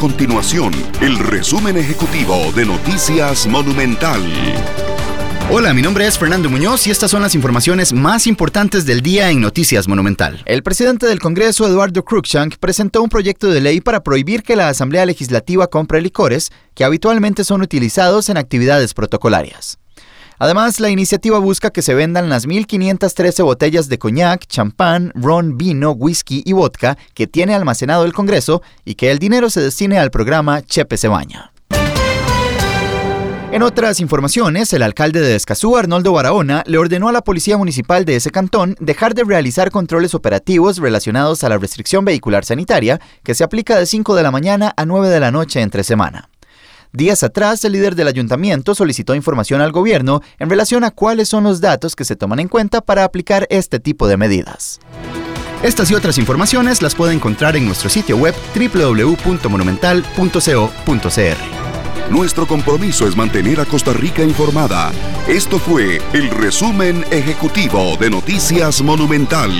continuación el resumen ejecutivo de Noticias Monumental. Hola, mi nombre es Fernando Muñoz y estas son las informaciones más importantes del día en Noticias Monumental. El presidente del Congreso, Eduardo Cruikshank, presentó un proyecto de ley para prohibir que la Asamblea Legislativa compre licores que habitualmente son utilizados en actividades protocolarias. Además, la iniciativa busca que se vendan las 1.513 botellas de coñac, champán, ron, vino, whisky y vodka que tiene almacenado el Congreso y que el dinero se destine al programa Chepe se baña. En otras informaciones, el alcalde de Escazú, Arnoldo Barahona, le ordenó a la Policía Municipal de ese cantón dejar de realizar controles operativos relacionados a la restricción vehicular sanitaria que se aplica de 5 de la mañana a 9 de la noche entre semana. Días atrás, el líder del ayuntamiento solicitó información al gobierno en relación a cuáles son los datos que se toman en cuenta para aplicar este tipo de medidas. Estas y otras informaciones las puede encontrar en nuestro sitio web www.monumental.co.cr. Nuestro compromiso es mantener a Costa Rica informada. Esto fue el resumen ejecutivo de Noticias Monumental.